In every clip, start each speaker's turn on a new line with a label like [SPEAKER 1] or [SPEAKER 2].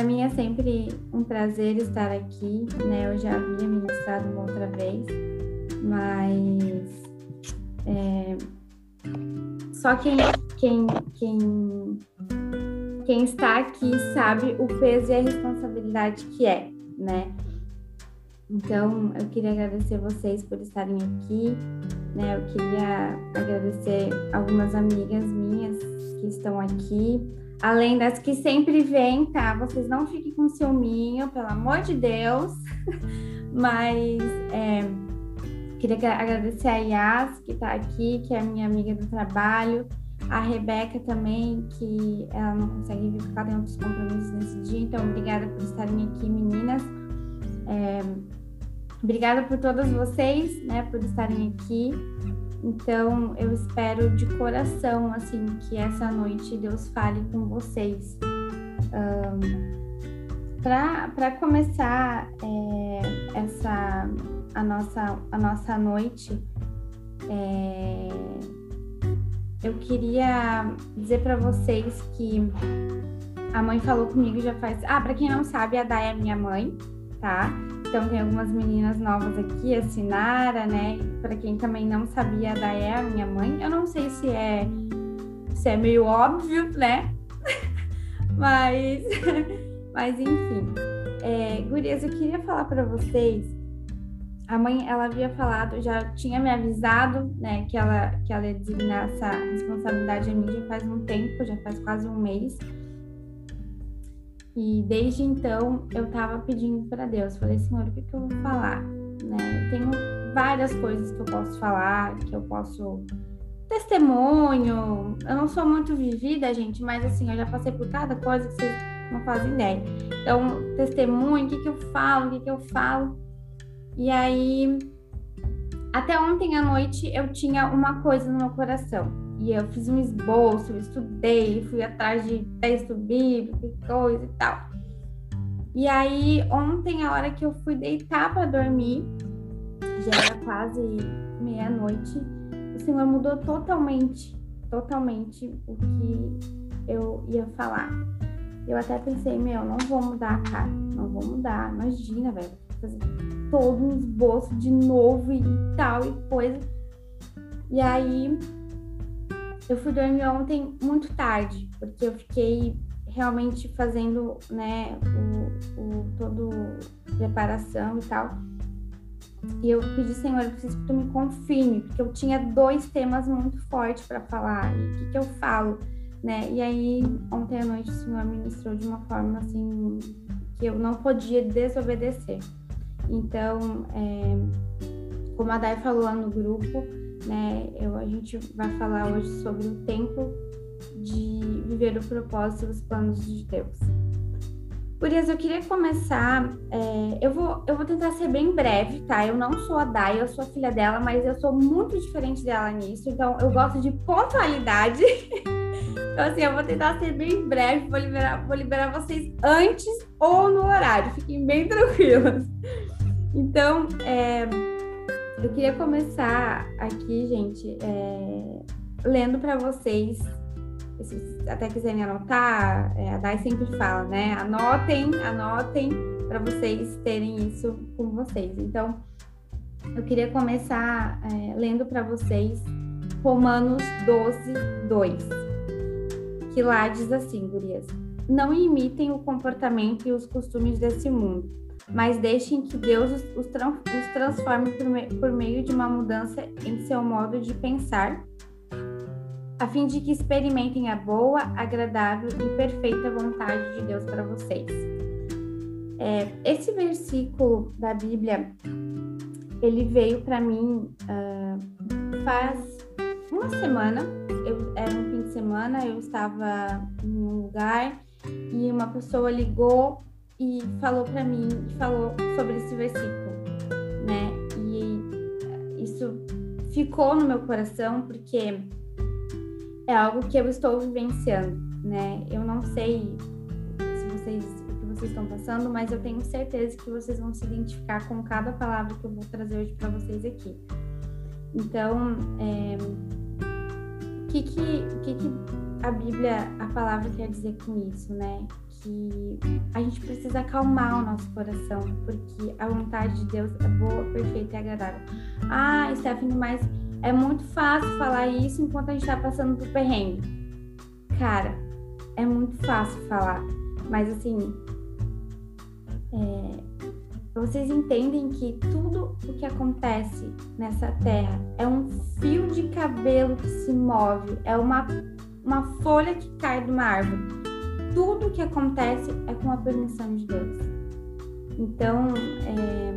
[SPEAKER 1] Para mim é sempre um prazer estar aqui, né? Eu já havia ministrado uma outra vez, mas é, só quem, quem, quem, quem está aqui sabe o peso e a responsabilidade que é, né? Então, eu queria agradecer vocês por estarem aqui, né? Eu queria agradecer algumas amigas minhas que estão aqui, além das que sempre vêm, tá? Vocês não fiquem com ciúminho, pelo amor de Deus. Mas é, queria agradecer a Yas, que está aqui, que é minha amiga do trabalho, a Rebeca também, que ela não consegue vir porque ela tem outros compromissos nesse dia. Então, obrigada por estarem aqui, meninas. É, obrigada por todas vocês, né, por estarem aqui. Então, eu espero de coração, assim, que essa noite Deus fale com vocês. Um, Para começar é, essa a nossa, a nossa noite, é, eu queria dizer para vocês que a mãe falou comigo já faz. Ah, para quem não sabe, a Day é minha mãe, tá? Então tem algumas meninas novas aqui, a Sinara, né? Para quem também não sabia, a é a minha mãe. Eu não sei se é se é meio óbvio, né? mas mas enfim. É, gurias, eu queria falar para vocês. A mãe, ela havia falado, já tinha me avisado, né, que ela que ela ia designar essa responsabilidade a mim já faz um tempo, já faz quase um mês. E desde então eu estava pedindo para Deus, falei, Senhor, o que, que eu vou falar? Né? Eu tenho várias coisas que eu posso falar, que eu posso testemunho. Eu não sou muito vivida, gente, mas assim, eu já passei por cada coisa que vocês não fazem ideia. Então, testemunho, o que, que eu falo, o que, que eu falo. E aí, até ontem à noite eu tinha uma coisa no meu coração e eu fiz um esboço, estudei, fui atrás de texto bíblico e coisa e tal. E aí, ontem, a hora que eu fui deitar para dormir, já era quase meia-noite, o Senhor mudou totalmente, totalmente o que eu ia falar. Eu até pensei, meu, não vou mudar, cara, não vou mudar, imagina, velho, fazer todo um esboço de novo e tal e coisa. E aí, eu fui dormir ontem muito tarde, porque eu fiquei realmente fazendo, né, o, o todo preparação e tal. E eu pedi, Senhor, eu preciso que tu me confirme, porque eu tinha dois temas muito fortes para falar. E o que, que eu falo, né? E aí, ontem à noite, o Senhor ministrou de uma forma assim que eu não podia desobedecer. Então, é, como a Dai falou lá no grupo, né? Eu, a gente vai falar hoje sobre o tempo de viver o propósito e os planos de Deus. Isso, eu queria começar. É, eu, vou, eu vou tentar ser bem breve, tá? Eu não sou a Dai, eu sou a filha dela, mas eu sou muito diferente dela nisso. Então, eu gosto de pontualidade. então, assim, eu vou tentar ser bem breve. Vou liberar, vou liberar vocês antes ou no horário. Fiquem bem tranquilas. Então, é, eu queria começar aqui, gente, é, lendo para vocês, se vocês até quiserem anotar, é, a Dai sempre fala, né? Anotem, anotem para vocês terem isso com vocês. Então, eu queria começar é, lendo para vocês Romanos 12, 2, que lá diz assim, gurias: Não imitem o comportamento e os costumes desse mundo mas deixem que Deus os, os, transforme por, me, por meio de uma mudança em seu modo de pensar, a fim de que experimentem a boa, agradável e perfeita vontade de Deus para vocês. É, esse versículo da Bíblia, ele veio para mim uh, faz uma semana. Eu, era um fim de semana, eu estava em um lugar e uma pessoa ligou e falou para mim, falou sobre esse versículo, né? E isso ficou no meu coração porque é algo que eu estou vivenciando, né? Eu não sei se vocês o que vocês estão passando, mas eu tenho certeza que vocês vão se identificar com cada palavra que eu vou trazer hoje para vocês aqui. Então, é, o que que, que que a Bíblia, a palavra quer dizer com isso, né? Que a gente precisa acalmar o nosso coração, porque a vontade de Deus é boa, perfeita e agradável. Ah, Stephanie, mas é muito fácil falar isso enquanto a gente tá passando por perrengue. Cara, é muito fácil falar, mas assim, é, vocês entendem que tudo o que acontece nessa terra é um fio de cabelo que se move, é uma, uma folha que cai de uma árvore. Tudo o que acontece é com a permissão de Deus. Então, é,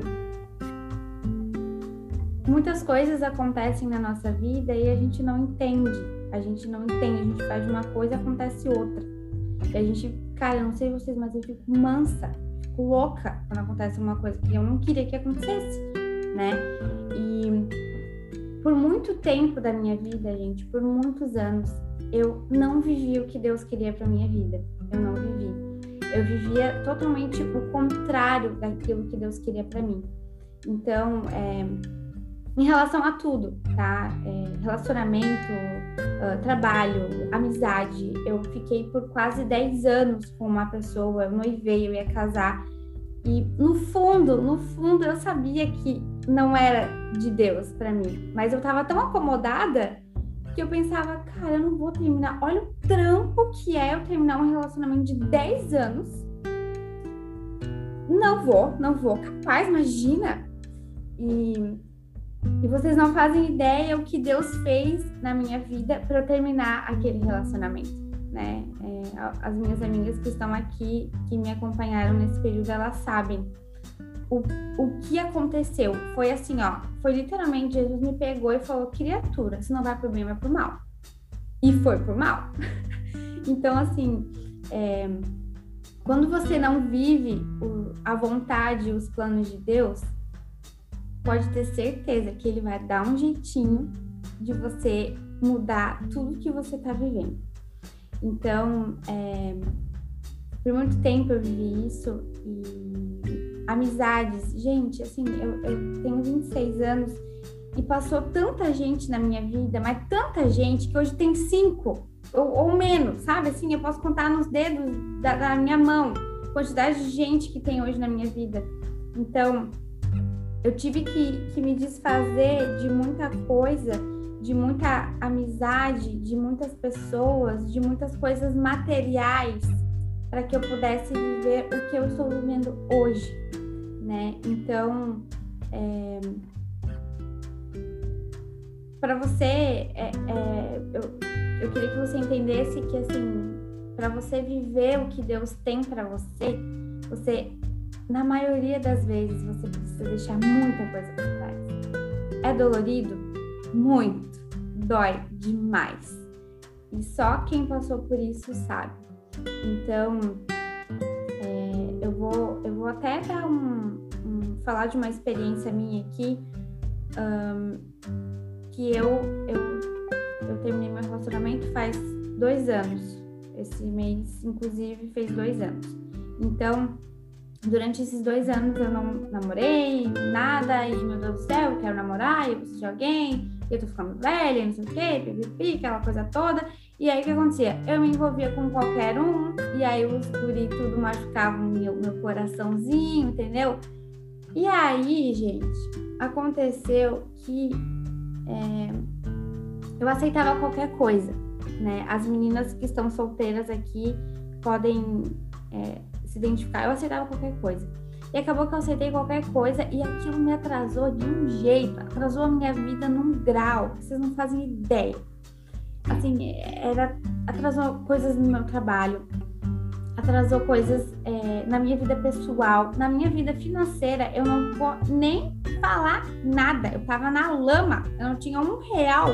[SPEAKER 1] muitas coisas acontecem na nossa vida e a gente não entende. A gente não entende, a gente faz uma coisa e acontece outra. E a gente, cara, eu não sei vocês, mas eu fico mansa fico louca quando acontece uma coisa que eu não queria que acontecesse, né? E por muito tempo da minha vida, gente, por muitos anos, eu não vivi o que Deus queria para minha vida. Eu não vivi. Eu vivia totalmente o contrário daquilo que Deus queria para mim. Então, é, em relação a tudo, tá? É, relacionamento, uh, trabalho, amizade. Eu fiquei por quase 10 anos com uma pessoa, eu noivei, eu ia casar. E no fundo, no fundo, eu sabia que não era de Deus para mim. Mas eu tava tão acomodada que eu pensava, cara, eu não vou terminar. Olha o trampo que é eu terminar um relacionamento de 10 anos. Não vou, não vou. Capaz, imagina. E e vocês não fazem ideia o que Deus fez na minha vida para eu terminar aquele relacionamento, né? É, as minhas amigas que estão aqui, que me acompanharam nesse período, elas sabem o, o que aconteceu. Foi assim, ó, foi literalmente Jesus me pegou e falou: criatura, se não vai pro bem, vai pro mal. E foi pro mal. então, assim, é, quando você não vive o, a vontade, os planos de Deus, pode ter certeza que ele vai dar um jeitinho de você mudar tudo que você está vivendo. Então, é, por muito tempo eu vivi isso e amizades, gente, assim, eu, eu tenho 26 anos e passou tanta gente na minha vida, mas tanta gente que hoje tem cinco ou, ou menos, sabe? Assim, eu posso contar nos dedos da, da minha mão a quantidade de gente que tem hoje na minha vida. Então, eu tive que, que me desfazer de muita coisa, de muita amizade, de muitas pessoas, de muitas coisas materiais para que eu pudesse viver o que eu estou vivendo hoje, né? Então, é, para você, é, é, eu, eu queria que você entendesse que assim, para você viver o que Deus tem para você, você na maioria das vezes você precisa deixar muita coisa para trás. É dolorido? Muito. Dói demais. E só quem passou por isso sabe. Então, é, eu, vou, eu vou até dar um, um, falar de uma experiência minha aqui. Um, que eu, eu, eu terminei meu relacionamento faz dois anos. Esse mês, inclusive, fez dois anos. Então, durante esses dois anos eu não namorei, nada, e meu Deus do céu, eu quero namorar, eu preciso de alguém, eu tô ficando velha, não sei o quê, pipipi, aquela coisa toda. E aí o que acontecia? Eu me envolvia com qualquer um, e aí os guri tudo machucavam meu, meu coraçãozinho, entendeu? E aí, gente, aconteceu que é, eu aceitava qualquer coisa, né? As meninas que estão solteiras aqui podem é, se identificar, eu aceitava qualquer coisa. E acabou que eu aceitei qualquer coisa e aquilo me atrasou de um jeito, atrasou a minha vida num grau, vocês não fazem ideia. Assim, era, atrasou coisas no meu trabalho, atrasou coisas é, na minha vida pessoal, na minha vida financeira. Eu não vou nem falar nada, eu tava na lama, eu não tinha um real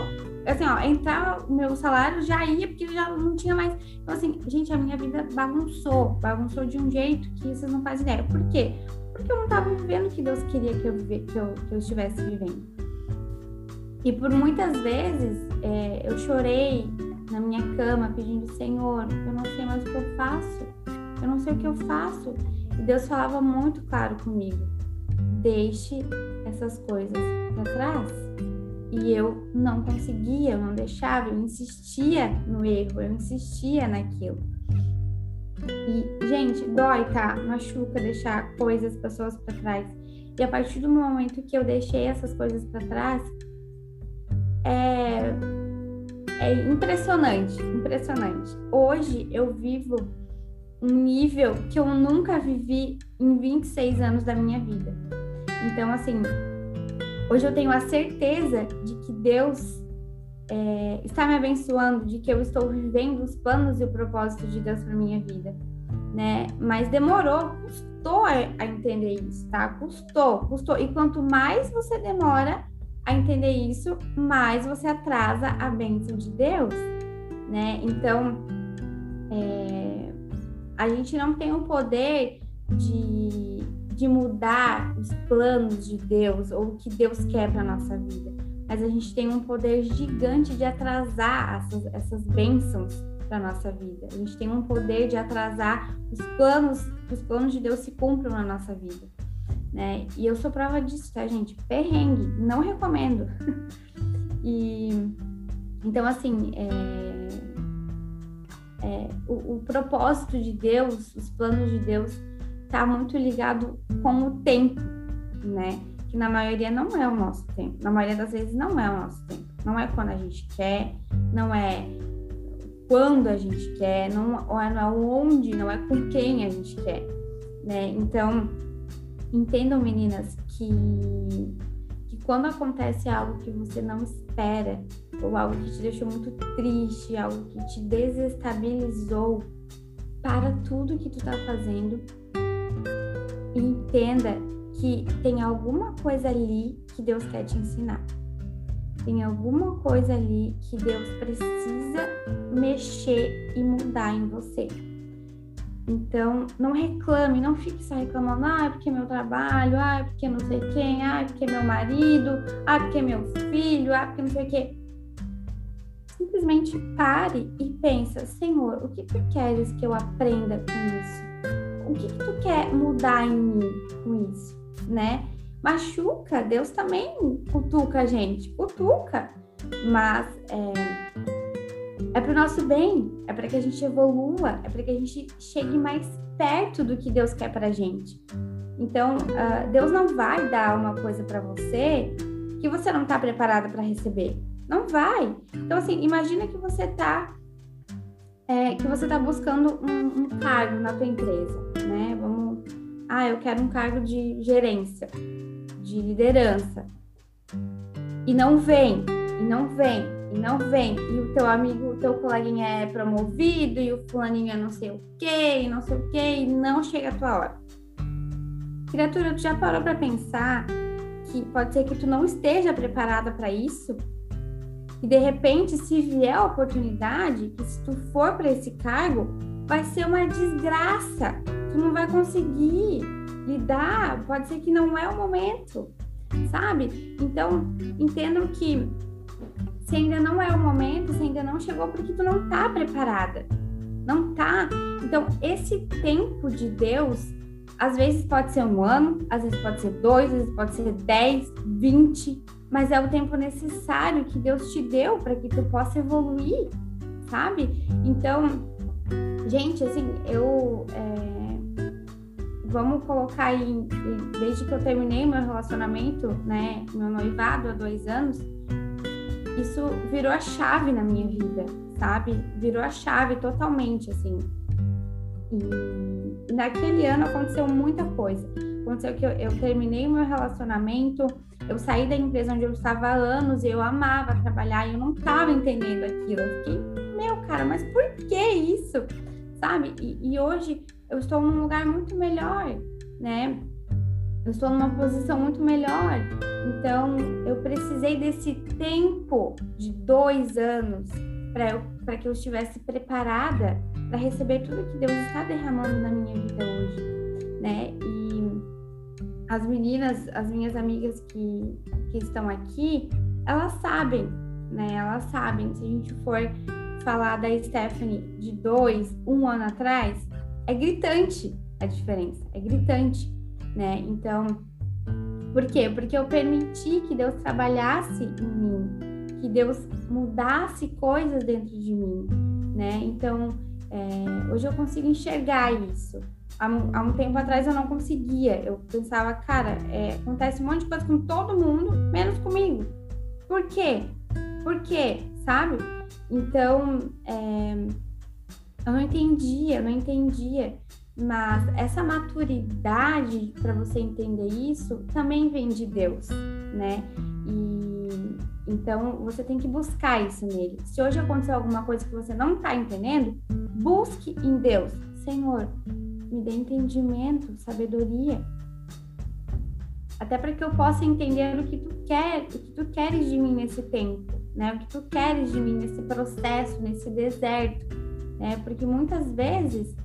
[SPEAKER 1] assim, ó, entrar o meu salário já ia, porque já não tinha mais. Então, assim, gente, a minha vida bagunçou, bagunçou de um jeito que vocês não fazem ideia. Por quê? Porque eu não estava vivendo o que Deus queria que eu, vive, que eu, que eu estivesse vivendo. E por muitas vezes é, eu chorei na minha cama pedindo, Senhor, eu não sei mais o que eu faço, eu não sei o que eu faço. E Deus falava muito claro comigo: deixe essas coisas para trás E eu não conseguia, eu não deixava, eu insistia no erro, eu insistia naquilo. E, gente, dói, tá? Machuca deixar coisas, pessoas para trás. E a partir do momento que eu deixei essas coisas para trás, é, é impressionante, impressionante. Hoje eu vivo um nível que eu nunca vivi em 26 anos da minha vida. Então, assim, hoje eu tenho a certeza de que Deus é, está me abençoando, de que eu estou vivendo os planos e o propósito de Deus para minha vida, né? Mas demorou, custou a, entender isso, tá? Custou, custou. E quanto mais você demora a entender isso, mais você atrasa a bênção de Deus, né? Então, é, a gente não tem o poder de, de mudar os planos de Deus ou o que Deus quer para nossa vida, mas a gente tem um poder gigante de atrasar essas, essas bênçãos para nossa vida. A gente tem um poder de atrasar os planos, os planos de Deus se cumpram na nossa vida né? E eu sou prova disso, tá, gente? Perrengue, não recomendo. e então, assim, é, é, o, o, propósito de Deus, os planos de Deus, tá muito ligado com o tempo, né? Que na maioria não é o nosso tempo. Na maioria das vezes não é o nosso tempo. Não é quando a gente quer, não é quando a gente quer, não, não é onde, não é com quem a gente quer, né? Então, Entendam, meninas, que, que quando acontece algo que você não espera, ou algo que te deixou muito triste, algo que te desestabilizou, para tudo que tu tá fazendo entenda que tem alguma coisa ali que Deus quer te ensinar. Tem alguma coisa ali que Deus precisa mexer e mudar em você. Então, não reclame, não fique só reclamando, ah, porque é meu trabalho, ah, porque não sei quem, ah, porque é meu marido, ah, porque é meu filho, ah, porque não sei o quê. Simplesmente pare e pensa, Senhor, o que tu queres que eu aprenda com isso? O que, que tu quer mudar em mim com isso, né? Machuca, Deus também cutuca a gente, cutuca, mas é, é para o nosso bem, é para que a gente evolua, é para que a gente chegue mais perto do que Deus quer para a gente. Então, uh, Deus não vai dar uma coisa para você que você não está preparada para receber. Não vai. Então, assim, imagina que você está é, que você está buscando um, um, cargo na tua empresa, né? Vamos, ah, eu quero um cargo de gerência, de liderança, e não vem, e não vem e não vem, e o teu amigo, o teu coleguinha é promovido, e o fulaninho é não sei o que, e não sei o que, e não chega a tua hora. Criatura, tu já parou para pensar que pode ser que tu não esteja preparada para isso? E de repente, se vier a oportunidade, que se tu for para esse cargo, vai ser uma desgraça. Tu não vai conseguir lidar, pode ser que não é o momento, sabe? Então, entendam que se ainda não é o momento, se ainda não chegou, porque tu não tá preparada. Não tá. Então, esse tempo de Deus, às vezes pode ser um ano, às vezes pode ser dois, às vezes pode ser dez, vinte, mas é o tempo necessário que Deus te deu para que tu possa evoluir, sabe? Então, gente, assim, eu. É... Vamos colocar aí, desde que eu terminei meu relacionamento, né, meu noivado há dois anos, isso virou a chave na minha vida, sabe? Virou a chave totalmente, assim. E naquele ano aconteceu muita coisa. Aconteceu que eu, eu terminei o meu relacionamento, eu saí da empresa onde eu estava há anos, e eu amava trabalhar e eu não estava entendendo aquilo. Eu fiquei, meu cara, mas por que isso? Sabe? E, e hoje eu estou num lugar muito melhor, né? Eu estou numa posição muito melhor. Então, eu precisei desse tempo de dois anos para que eu estivesse preparada para receber tudo que Deus está derramando na minha vida hoje, né? E as meninas, as minhas amigas que, que estão aqui, elas sabem, né? Elas sabem. Se a gente for falar da Stephanie de dois, um ano atrás, é gritante a diferença, é gritante né? Então, Por quê? Porque eu permiti que Deus trabalhasse em mim, que Deus mudasse coisas dentro de mim, né? Então, é, hoje eu consigo enxergar isso. Há, há, um tempo atrás eu não conseguia. Eu pensava, cara, é, acontece um monte de coisa com todo mundo, menos comigo. Por quê? Por quê? Sabe? Então, é, eu não entendia, eu não entendia. Mas essa maturidade para você entender isso também vem de Deus, né? E então você tem que buscar isso nele. Se hoje aconteceu alguma coisa que você não está entendendo, busque em Deus. Senhor, me dê entendimento, sabedoria. Até para que eu possa entender o que tu quer, o que tu queres de mim nesse tempo, né? O que tu queres de mim nesse processo, nesse deserto, né? Porque muitas vezes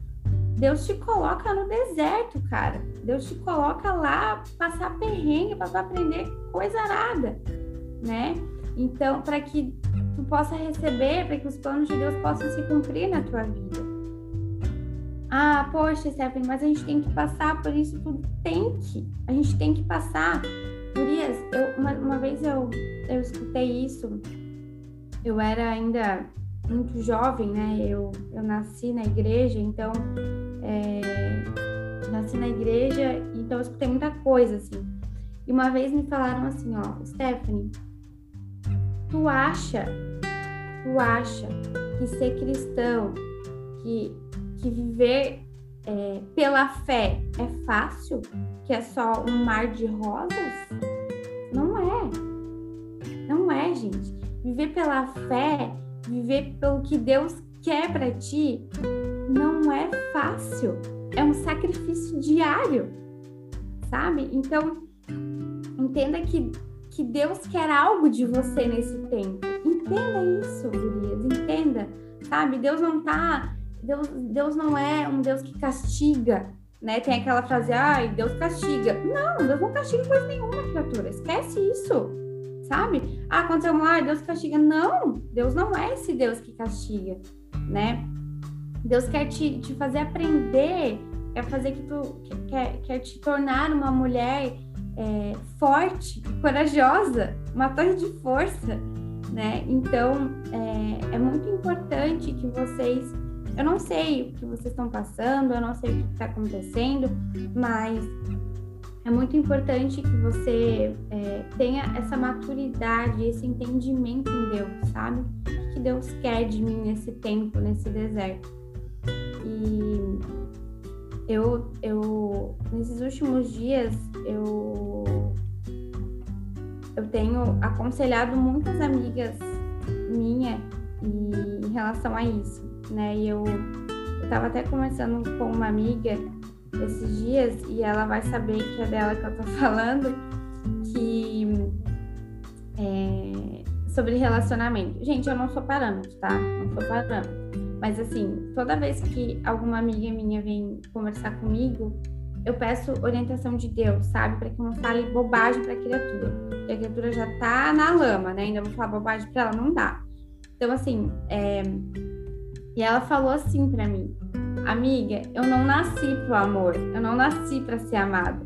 [SPEAKER 1] Deus te coloca no deserto, cara. Deus te coloca lá passar perrengue para aprender coisa nada, né? Então, para que tu possa receber, para que os planos de Deus possam se cumprir na tua vida. Ah, poxa, Stephanie, mas a gente tem que passar por isso tudo. Tem que. A gente tem que passar. Gurias, eu, uma, uma vez eu, eu escutei isso. Eu era ainda muito jovem, né? Eu, eu nasci na igreja, então é, nasci na igreja, então eu escutei muita coisa, assim. E uma vez me falaram assim, ó, Stephanie, tu acha, tu acha que ser cristão, que, que viver é, pela fé é fácil? Que é só um mar de rosas? Não é. Não é, gente. Viver pela fé, viver pelo que Deus quer para ti, não é fácil. É um sacrifício diário, sabe? Então, entenda que, que Deus quer algo de você nesse tempo. Entenda isso, gurias, entenda, sabe? Deus não tá. Deus, Deus não é um Deus que castiga, né? Tem aquela frase, ai, Deus castiga. Não, Deus não castiga coisa nenhuma, criatura. Esquece isso, sabe? Ah, aconteceu mal, Deus castiga. Não, Deus não é esse Deus que castiga, né? Deus quer te, te fazer aprender, quer fazer que tu quer, quer te tornar uma mulher é, forte, corajosa, uma torre de força, né? Então é, é muito importante que vocês eu não sei o que vocês estão passando, eu não sei o que está acontecendo, mas é muito importante que você é, tenha essa maturidade, esse entendimento em Deus, sabe? O que Deus quer de mim nesse tempo, nesse deserto. E eu, eu nesses últimos dias, eu, eu tenho aconselhado muitas amigas minhas em relação a isso, né? E eu, eu tava até conversando com uma amiga esses dias e ela vai saber que é dela que eu tô falando, que é, sobre relacionamento. Gente, eu não sou parâmetro, tá? Não sou parâmetro. Mas assim, toda vez que alguma amiga minha vem conversar comigo, eu peço orientação de Deus, sabe? Para que não fale bobagem para criatura. Porque a criatura já tá na lama, né? Ainda vou falar bobagem para ela, não dá. Então, assim, é... e ela falou assim para mim: Amiga, eu não nasci pro amor, eu não nasci para ser amada.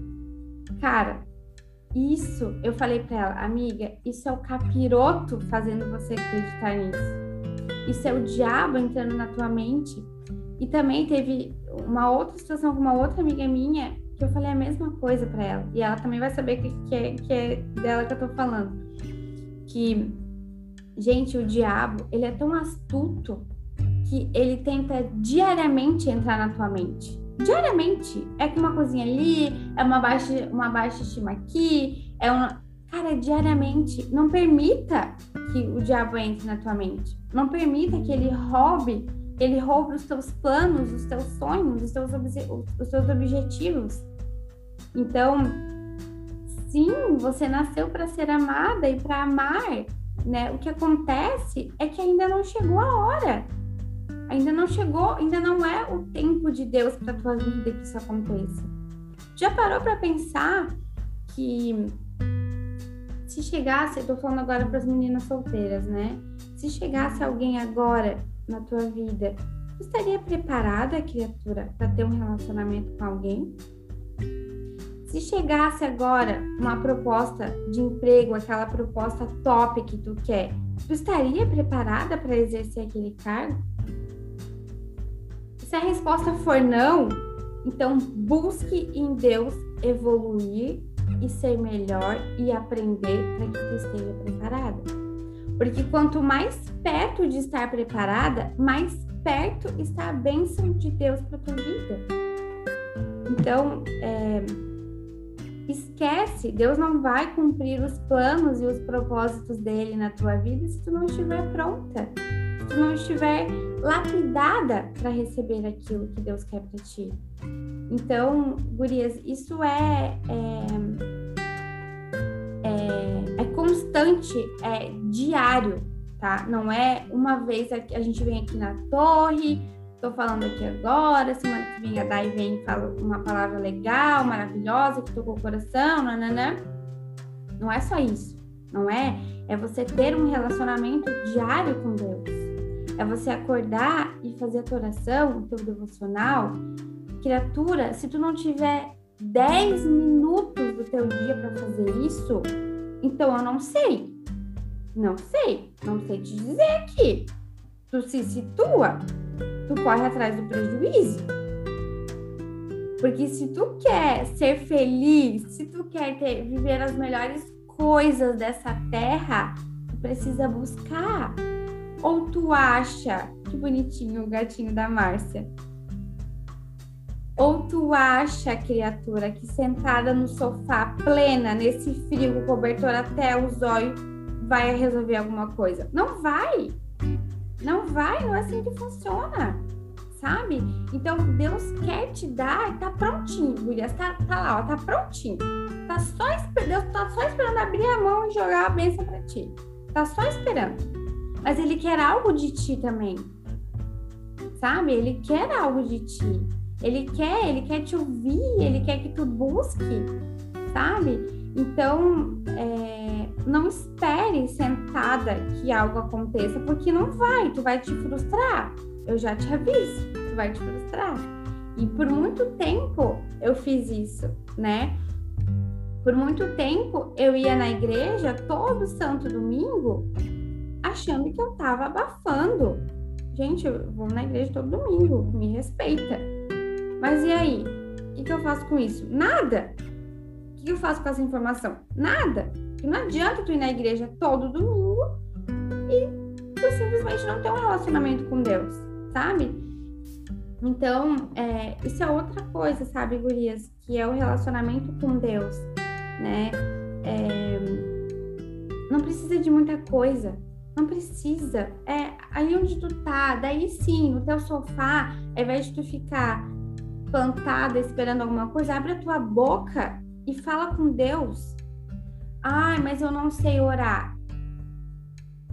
[SPEAKER 1] Cara, isso, eu falei para ela, amiga, isso é o capiroto fazendo você acreditar nisso. Isso é o diabo entrando na tua mente. E também teve uma outra situação com uma outra amiga minha que eu falei a mesma coisa para ela. E ela também vai saber que, que, é, que é dela que eu tô falando. Que, gente, o diabo, ele é tão astuto que ele tenta diariamente entrar na tua mente. Diariamente. É com uma coisinha ali, é uma baixa, uma baixa estima aqui, é uma. Cara, diariamente. Não permita que o diabo entre na tua mente. Não permita que ele roube, ele roube os teus planos, os teus sonhos, os teus, os teus objetivos. Então, sim, você nasceu para ser amada e para amar, né? O que acontece é que ainda não chegou a hora. Ainda não chegou, ainda não é o tempo de Deus para tua vida que isso aconteça. Já parou para pensar que se chegasse, eu tô falando agora para as meninas solteiras, né? Se chegasse alguém agora na tua vida, estaria preparada, criatura, para ter um relacionamento com alguém? Se chegasse agora uma proposta de emprego, aquela proposta top que tu quer, tu estaria preparada para exercer aquele cargo? Se a resposta for não, então busque em Deus evoluir e ser melhor e aprender para que tu esteja preparada. Porque quanto mais perto de estar preparada, mais perto está a bênção de Deus para tua vida. Então, é, esquece, Deus não vai cumprir os planos e os propósitos dele na tua vida se tu não estiver pronta, se tu não estiver lapidada para receber aquilo que Deus quer para ti. Então, gurias, isso é, é, é, é constante, é diário, tá? Não é uma vez a gente vem aqui na torre, tô falando aqui agora, semana que vem a Dai vem e fala uma palavra legal, maravilhosa, que tocou o coração, nananã. Não é só isso, não é? É você ter um relacionamento diário com Deus. É você acordar e fazer a tua oração, o teu devocional. Criatura, se tu não tiver 10 minutos do teu dia para fazer isso, então eu não sei. Não sei, não sei te dizer aqui. Tu se situa, tu corre atrás do prejuízo. Porque se tu quer ser feliz, se tu quer ter, viver as melhores coisas dessa terra, tu precisa buscar. Ou tu acha, que bonitinho o gatinho da Márcia. Ou tu acha, criatura, que sentada no sofá, plena, nesse frio, cobertor até os olhos, vai resolver alguma coisa. Não vai. Não vai, não é assim que funciona. Sabe? Então Deus quer te dar e tá prontinho, Gurias. Tá, tá lá, ó, tá prontinho. Tá só Deus tá só esperando abrir a mão e jogar a bênção pra ti. Tá só esperando. Mas ele quer algo de ti também. Sabe? Ele quer algo de ti. Ele quer, ele quer te ouvir, ele quer que tu busque, sabe? Então, é, não espere sentada que algo aconteça, porque não vai, tu vai te frustrar. Eu já te aviso, tu vai te frustrar. E por muito tempo eu fiz isso, né? Por muito tempo eu ia na igreja todo santo domingo achando que eu tava abafando. Gente, eu vou na igreja todo domingo, me respeita. Mas e aí? O que, que eu faço com isso? Nada! O que eu faço com essa informação? Nada. Não adianta tu ir na igreja todo domingo e tu simplesmente não ter um relacionamento com Deus, sabe? Então, é, isso é outra coisa, sabe, gurias? Que é o relacionamento com Deus, né? É, não precisa de muita coisa. Não precisa. É aí onde tu tá, daí sim, no teu sofá, ao invés de tu ficar plantada esperando alguma coisa, abre a tua boca e fala com Deus. Ai, mas eu não sei orar.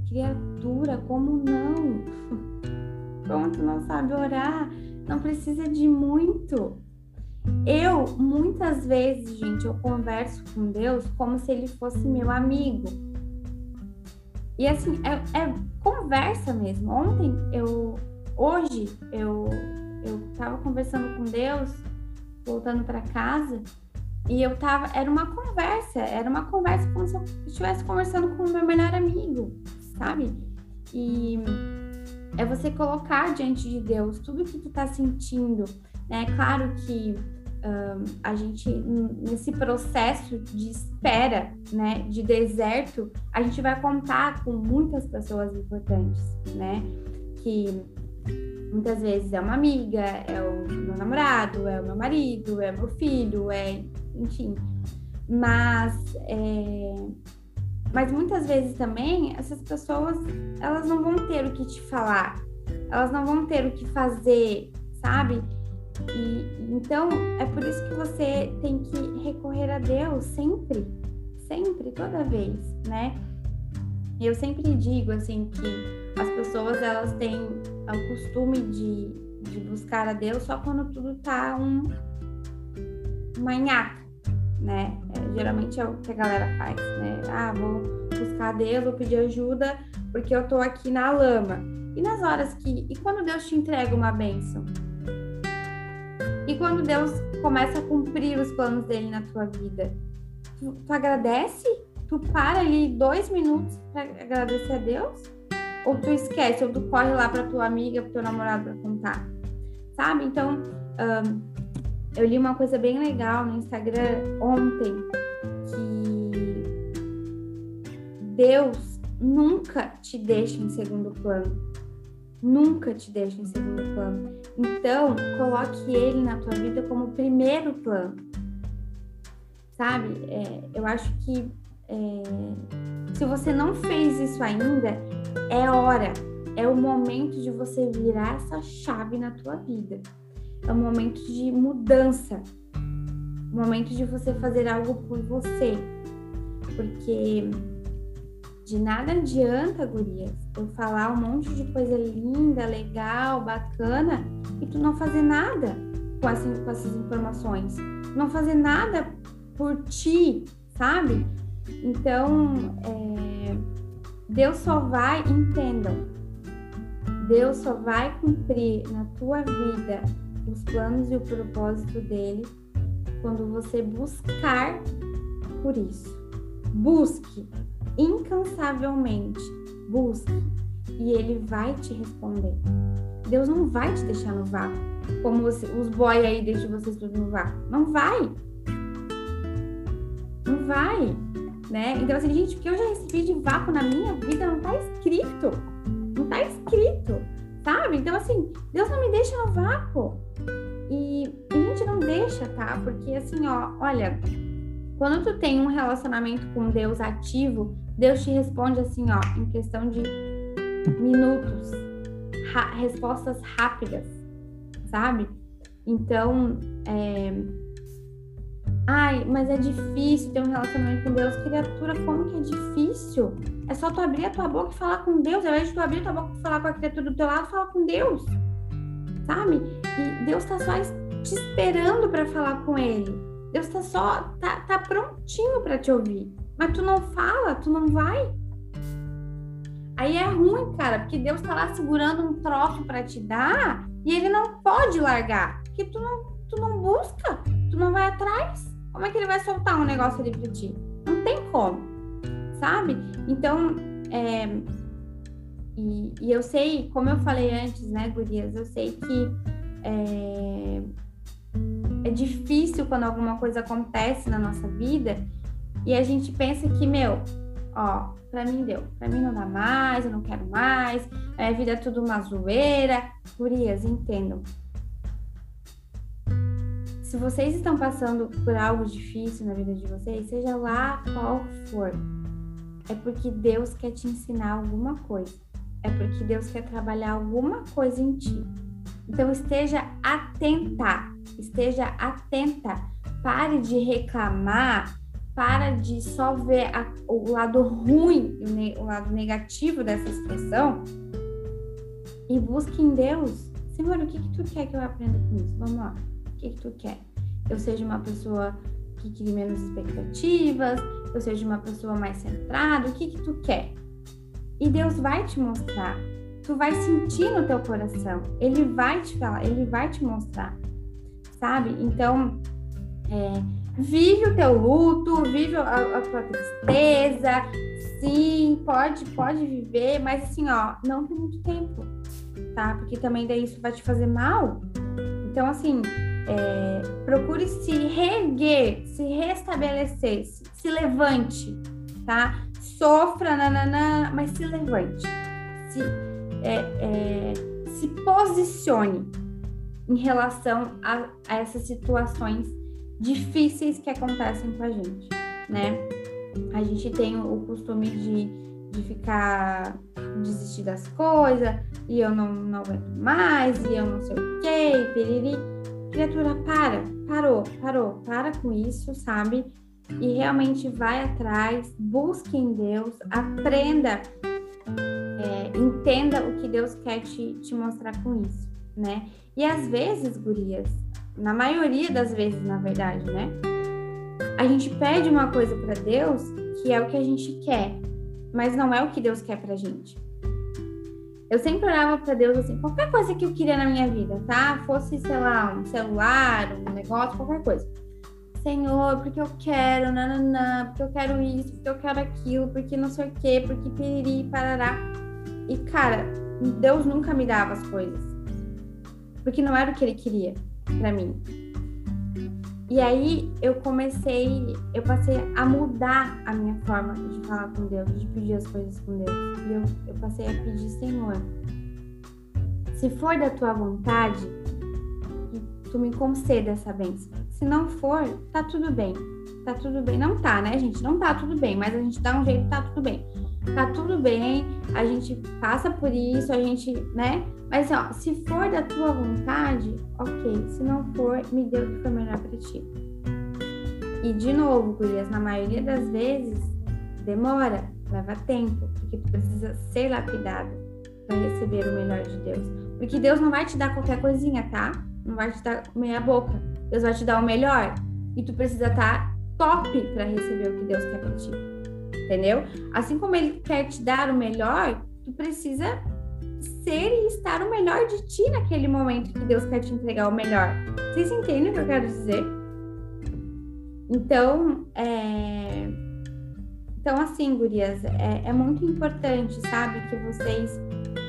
[SPEAKER 1] Criatura, como não? Como tu não sabe orar? Não precisa de muito. Eu, muitas vezes, gente, eu converso com Deus como se ele fosse meu amigo. E assim, é, é conversa mesmo. Ontem eu. Hoje eu, eu tava conversando com Deus, voltando para casa, e eu tava, era uma conversa, era uma conversa como se eu estivesse conversando com o meu melhor amigo, sabe? E é você colocar diante de Deus tudo que tu tá sentindo, né? Claro que a gente, nesse processo de espera, né, de deserto, a gente vai contar com muitas pessoas importantes, né? Que muitas vezes é uma amiga, é o meu namorado, é o meu marido, é meu filho, é enfim. Mas, é, mas muitas vezes também essas pessoas elas não vão ter o que te falar, elas não vão ter o que fazer, sabe? E, então é por isso que você tem que recorrer a Deus sempre, sempre, toda vez, né? Eu sempre digo assim que as pessoas elas têm o costume de, de buscar a Deus só quando tudo tá um uma né? É, geralmente é o que a galera faz, né? Ah, vou buscar Deus, vou pedir ajuda porque eu tô aqui na lama. E nas horas que. E quando Deus te entrega uma bênção? E quando Deus começa a cumprir os planos dele na tua vida, tu, tu agradece? Tu para ali dois minutos para agradecer a Deus? Ou tu esquece, ou tu corre lá para tua amiga, para teu namorado para contar? Sabe? Então, um, eu li uma coisa bem legal no Instagram ontem, que Deus nunca te deixa em segundo plano. Nunca te deixa em segundo plano. Então, coloque ele na tua vida como primeiro plano. Sabe? É, eu acho que é, se você não fez isso ainda, é hora, é o momento de você virar essa chave na tua vida. É o momento de mudança. O momento de você fazer algo por você. Porque de nada adianta, gurias, eu falar um monte de coisa linda, legal, bacana e tu não fazer nada com, com essas informações. Não fazer nada por ti, sabe? Então, é, Deus só vai, entendam, Deus só vai cumprir na tua vida os planos e o propósito dele quando você buscar por isso. Busque, incansavelmente. Busque e ele vai te responder. Deus não vai te deixar no vácuo, como você, os boy aí deixam vocês tudo no vácuo. Não vai. Não vai, né? Então assim, gente, o que eu já recebi de vácuo na minha vida não tá escrito. Não tá escrito, sabe? Então assim, Deus não me deixa no vácuo. E a gente não deixa, tá? Porque assim, ó, olha, quando tu tem um relacionamento com Deus ativo, Deus te responde assim, ó, em questão de minutos, respostas rápidas, sabe? Então, é... ai, mas é difícil ter um relacionamento com Deus, criatura, como que é difícil? É só tu abrir a tua boca e falar com Deus, ao invés de tu abrir a tua boca e falar com a criatura do teu lado, fala com Deus, sabe? E Deus tá só te esperando para falar com Ele. Deus tá só, tá, tá prontinho para te ouvir. Mas tu não fala, tu não vai. Aí é ruim, cara, porque Deus tá lá segurando um troço para te dar e ele não pode largar, porque tu não, tu não busca, tu não vai atrás. Como é que ele vai soltar um negócio ali pra ti? Não tem como, sabe? Então, é, e, e, eu sei, como eu falei antes, né, Gurias, eu sei que é, é difícil quando alguma coisa acontece na nossa vida e a gente pensa que, meu, ó, pra mim deu, pra mim não dá mais, eu não quero mais, a vida é tudo uma zoeira. Gurias, entendam. Se vocês estão passando por algo difícil na vida de vocês, seja lá qual for, é porque Deus quer te ensinar alguma coisa. É porque Deus quer trabalhar alguma coisa em ti. Então esteja atenta, esteja atenta. Pare de reclamar para de só ver a, o lado ruim, o, o lado negativo dessa expressão e busque em Deus. Senhor, o que, que tu quer que eu aprenda com isso? Vamos lá. O que, que tu quer? Eu seja uma pessoa que crie menos expectativas, eu seja uma pessoa mais centrada, o que, que tu quer? E Deus vai te mostrar. Tu vai sentir no teu coração. Ele vai te falar, ele vai te mostrar. Sabe? Então, é, vive o teu luto, vive a, a tua tristeza, sim, pode, pode viver, mas assim, ó, não tem muito tempo, tá? Porque também daí isso vai te fazer mal. Então, assim, é, procure se reerguer, se restabelecer, se, se levante, tá? Sofra, nananã, mas se levante. Se, é, é, se posicione em relação a, a essas situações difíceis que acontecem com a gente, né? A gente tem o costume de, de ficar desistir das coisas e eu não, não aguento mais e eu não sei o que, piriri. Criatura, para, parou, parou, para com isso, sabe? E realmente vai atrás, busque em Deus, aprenda, é, entenda o que Deus quer te, te mostrar com isso, né? E às vezes, gurias, na maioria das vezes, na verdade, né? A gente pede uma coisa para Deus que é o que a gente quer, mas não é o que Deus quer pra gente. Eu sempre orava para Deus assim, qualquer coisa que eu queria na minha vida, tá? Fosse, sei lá, um celular, um negócio, qualquer coisa. Senhor, porque eu quero, nananã, porque eu quero isso, porque eu quero aquilo, porque não sei o quê, porque piriri, parará. E, cara, Deus nunca me dava as coisas. Porque não era o que ele queria para mim. E aí eu comecei, eu passei a mudar a minha forma de falar com Deus, de pedir as coisas com Deus. E eu, eu passei a pedir, Senhor, se for da tua vontade, tu me conceda essa bênção. Se não for, tá tudo bem. Tá tudo bem. Não tá, né, gente? Não tá tudo bem, mas a gente dá um jeito, tá tudo bem. Tá tudo bem, a gente passa por isso, a gente, né? Mas ó, se for da tua vontade, ok. Se não for, me dê o que for melhor para ti. E de novo, Gurias, na maioria das vezes, demora, leva tempo, porque tu precisa ser lapidado para receber o melhor de Deus. Porque Deus não vai te dar qualquer coisinha, tá? Não vai te dar meia boca. Deus vai te dar o melhor. E tu precisa estar tá top para receber o que Deus quer para ti. Entendeu? Assim como ele quer te dar o melhor, tu precisa ser e estar o melhor de ti naquele momento que Deus quer te entregar o melhor. Vocês entendem o que eu quero dizer? Então, é... então assim, gurias, é, é muito importante, sabe, que vocês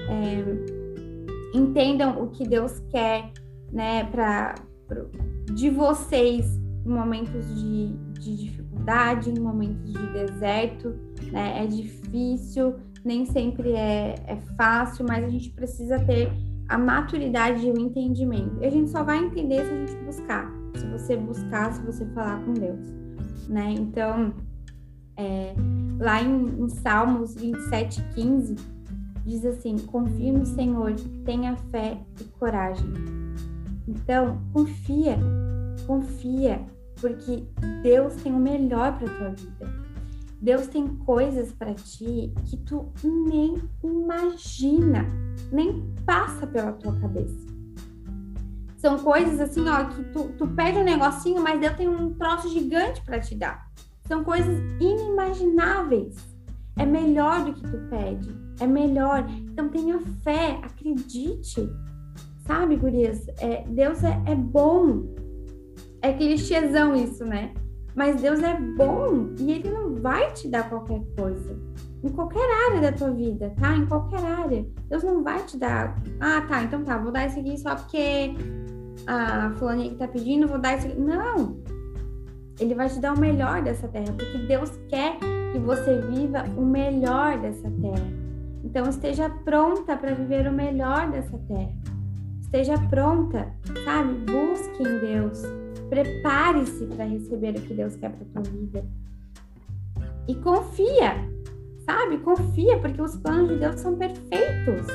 [SPEAKER 1] é, entendam o que Deus quer, né, para de vocês em momentos de, de dificuldade, em momentos de deserto, né? É difícil, nem sempre é, é fácil, mas a gente precisa ter a maturidade e o entendimento. E a gente só vai entender se a gente buscar, se você buscar, se você falar com Deus, né? Então, é, lá em, em Salmos 27, 15, diz assim: confie no Senhor, tenha fé e coragem. Então, confia, confia, porque Deus tem o melhor para tua vida. Deus tem coisas para ti que tu nem imagina, nem passa pela tua cabeça. São coisas assim, ó, que tu, tu pede um negocinho, mas Deus tem um troço gigante para te dar. São coisas inimagináveis. É melhor do que tu pede. É melhor. Então tenha fé, acredite. Sabe, gurias? É, Deus é, é bom. É clichêzão isso, né? Mas Deus é bom e Ele não vai te dar qualquer coisa. Em qualquer área da tua vida, tá? Em qualquer área. Deus não vai te dar. Ah, tá, então tá, vou dar isso aqui só porque a fulaninha que tá pedindo, vou dar isso aqui. Não! Ele vai te dar o melhor dessa terra, porque Deus quer que você viva o melhor dessa terra. Então esteja pronta para viver o melhor dessa terra. Esteja pronta, sabe? Busque em Deus Prepare-se para receber o que Deus quer para tua vida. E confia, sabe? Confia, porque os planos de Deus são perfeitos,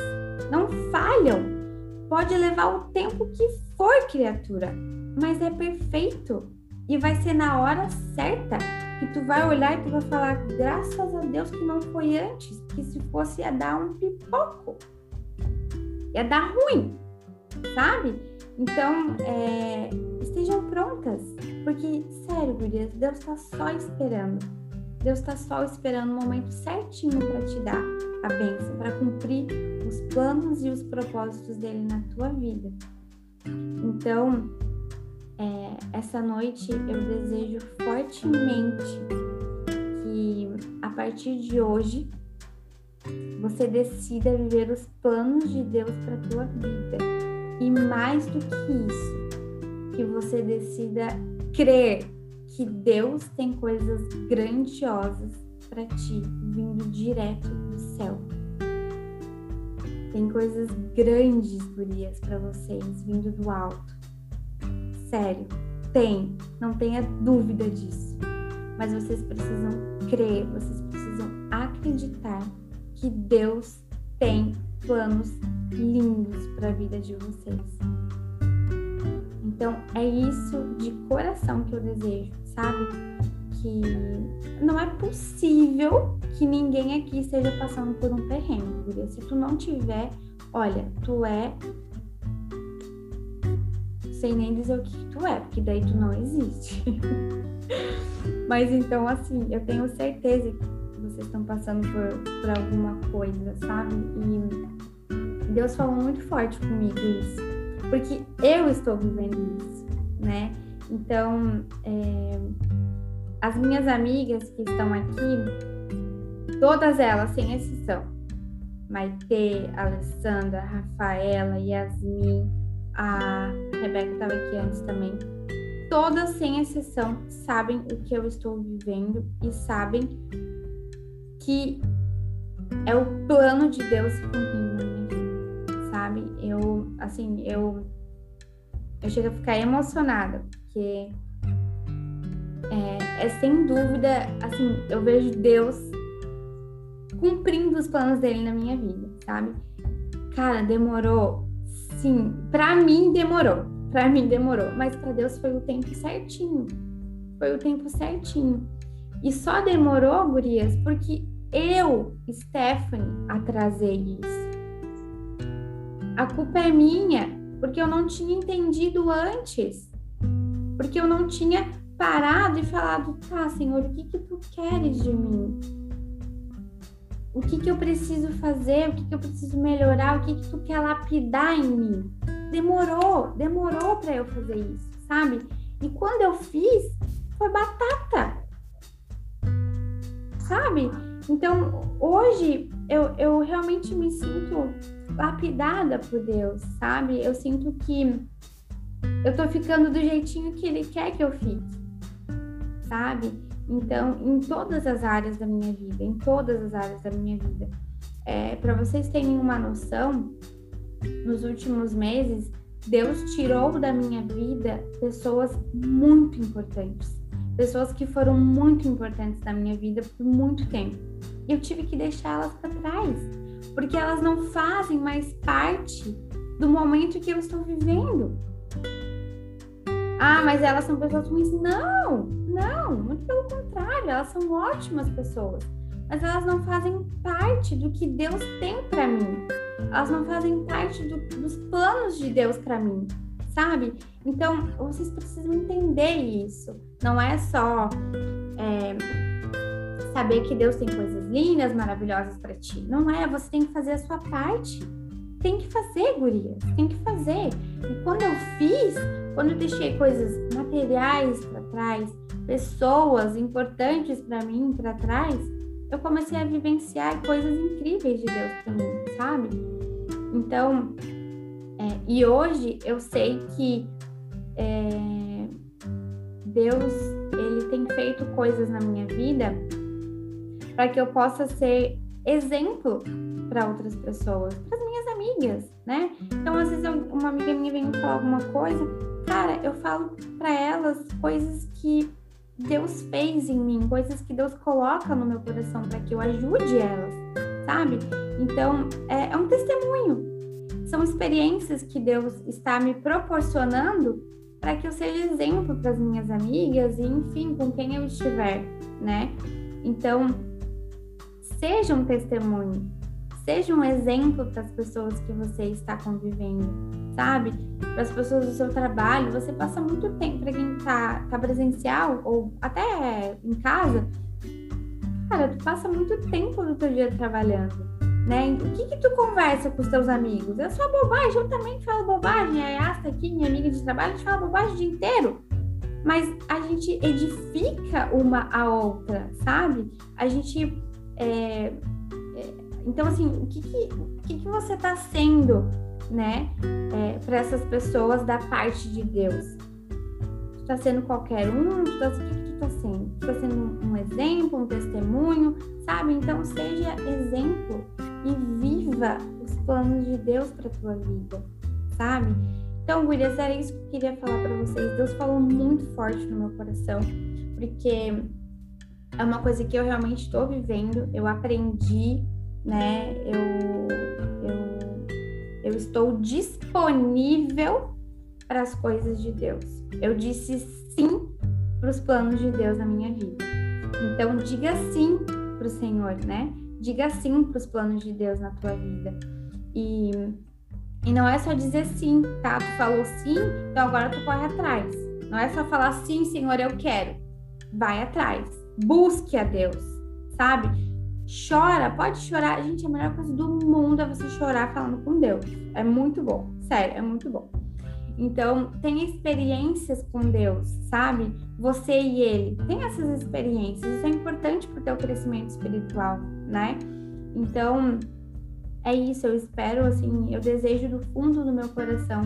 [SPEAKER 1] não falham. Pode levar o tempo que for, criatura, mas é perfeito. E vai ser na hora certa que tu vai olhar e tu vai falar: graças a Deus que não foi antes, que se fosse ia dar um pipoco, ia dar ruim, sabe? Então, é, estejam prontas, porque, sério, gurias, Deus está só esperando. Deus está só esperando o momento certinho para te dar a bênção, para cumprir os planos e os propósitos dele na tua vida. Então, é, essa noite eu desejo fortemente que a partir de hoje você decida viver os planos de Deus para tua vida e mais do que isso, que você decida crer que Deus tem coisas grandiosas para ti, vindo direto do céu. Tem coisas grandes, gurias, para vocês, vindo do alto. Sério, tem, não tenha dúvida disso. Mas vocês precisam crer, vocês precisam acreditar que Deus tem planos lindos para a vida de vocês. Então é isso de coração que eu desejo, sabe? Que não é possível que ninguém aqui esteja passando por um terreno, porque se tu não tiver, olha, tu é sei nem dizer o que tu é, porque daí tu não existe. Mas então, assim, eu tenho certeza que vocês estão passando por, por alguma coisa, sabe? E Deus falou muito forte comigo isso, porque eu estou vivendo isso, né? Então, é, as minhas amigas que estão aqui, todas elas, sem exceção, Maite, Alessandra, Rafaela, Yasmin, a Rebeca estava aqui antes também. Todas, sem exceção, sabem o que eu estou vivendo e sabem que é o plano de Deus se cumprindo na minha vida, sabe? Eu, assim, eu, eu chego a ficar emocionada, porque é, é sem dúvida, assim, eu vejo Deus cumprindo os planos dele na minha vida, sabe? Cara, demorou, sim, para mim demorou, para mim demorou, mas para Deus foi o tempo certinho, foi o tempo certinho. E só demorou, gurias, porque eu, Stephanie, atrasei isso. A culpa é minha, porque eu não tinha entendido antes, porque eu não tinha parado e falado, tá, Senhor, o que que tu queres de mim? o que, que eu preciso fazer, o que, que eu preciso melhorar, o que, que tu quer lapidar em mim. Demorou, demorou para eu fazer isso, sabe? E quando eu fiz, foi batata, sabe? Então, hoje, eu, eu realmente me sinto lapidada por Deus, sabe? Eu sinto que eu tô ficando do jeitinho que Ele quer que eu fique, sabe? Então, em todas as áreas da minha vida, em todas as áreas da minha vida. É, Para vocês terem uma noção, nos últimos meses, Deus tirou da minha vida pessoas muito importantes. Pessoas que foram muito importantes na minha vida por muito tempo. Eu tive que deixá-las para trás, porque elas não fazem mais parte do momento que eu estou vivendo. Ah, mas elas são pessoas ruins. Não, não, muito pelo contrário, elas são ótimas pessoas. Mas elas não fazem parte do que Deus tem para mim. Elas não fazem parte do, dos planos de Deus para mim, sabe? Então, vocês precisam entender isso. Não é só é, saber que Deus tem coisas lindas, maravilhosas para ti. Não é, você tem que fazer a sua parte tem que fazer, gurias, tem que fazer. E quando eu fiz, quando eu deixei coisas materiais para trás, pessoas importantes para mim para trás, eu comecei a vivenciar coisas incríveis de Deus para mim, sabe? Então, é, e hoje eu sei que é, Deus ele tem feito coisas na minha vida para que eu possa ser exemplo para outras pessoas, para as minhas amigas, né? Então, às vezes, uma amiga minha vem me falar alguma coisa, cara, eu falo para elas coisas que Deus fez em mim, coisas que Deus coloca no meu coração para que eu ajude elas, sabe? Então, é, é um testemunho. São experiências que Deus está me proporcionando para que eu seja exemplo para as minhas amigas e, enfim, com quem eu estiver, né? Então, seja um testemunho, seja um exemplo para as pessoas que você está convivendo, sabe? Para as pessoas do seu trabalho, você passa muito tempo para quem está tá presencial ou até em casa. Cara, tu passa muito tempo do teu dia trabalhando, né? O que que tu conversa com os teus amigos? É só bobagem, eu também falo bobagem. A Asta aqui, minha amiga de trabalho, a gente fala bobagem o dia inteiro mas a gente edifica uma a outra, sabe? A gente é, é, então, assim, o que, que, o que, que você está sendo, né, é, para essas pessoas da parte de Deus? Está sendo qualquer um? Tu tá, o que, que tu está sendo? Está sendo um exemplo, um testemunho, sabe? Então, seja exemplo e viva os planos de Deus para tua vida, sabe? Então, Gurias, era isso que eu queria falar para vocês. Deus falou muito forte no meu coração, porque é uma coisa que eu realmente estou vivendo, eu aprendi, né? Eu, eu, eu estou disponível para as coisas de Deus. Eu disse sim para os planos de Deus na minha vida. Então, diga sim para o Senhor, né? Diga sim para os planos de Deus na tua vida. E, e não é só dizer sim, tá? Tu falou sim, então agora tu corre atrás. Não é só falar sim, Senhor, eu quero. Vai atrás busque a Deus, sabe? chora, pode chorar. Gente, a melhor coisa do mundo é você chorar falando com Deus. É muito bom, sério, é muito bom. Então, tenha experiências com Deus, sabe? Você e ele. Tem essas experiências. Isso é importante para o teu crescimento espiritual, né? Então, é isso. Eu espero, assim, eu desejo do fundo do meu coração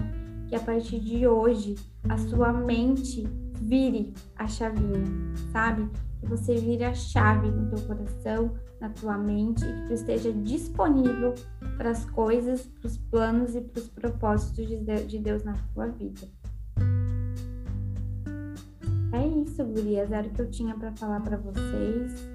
[SPEAKER 1] que a partir de hoje a sua mente vire a chavinha, sabe? Que você vire a chave no teu coração, na tua mente e que tu esteja disponível para as coisas, para os planos e para os propósitos de Deus na tua vida. É isso, gurias. Era o que eu tinha para falar para vocês.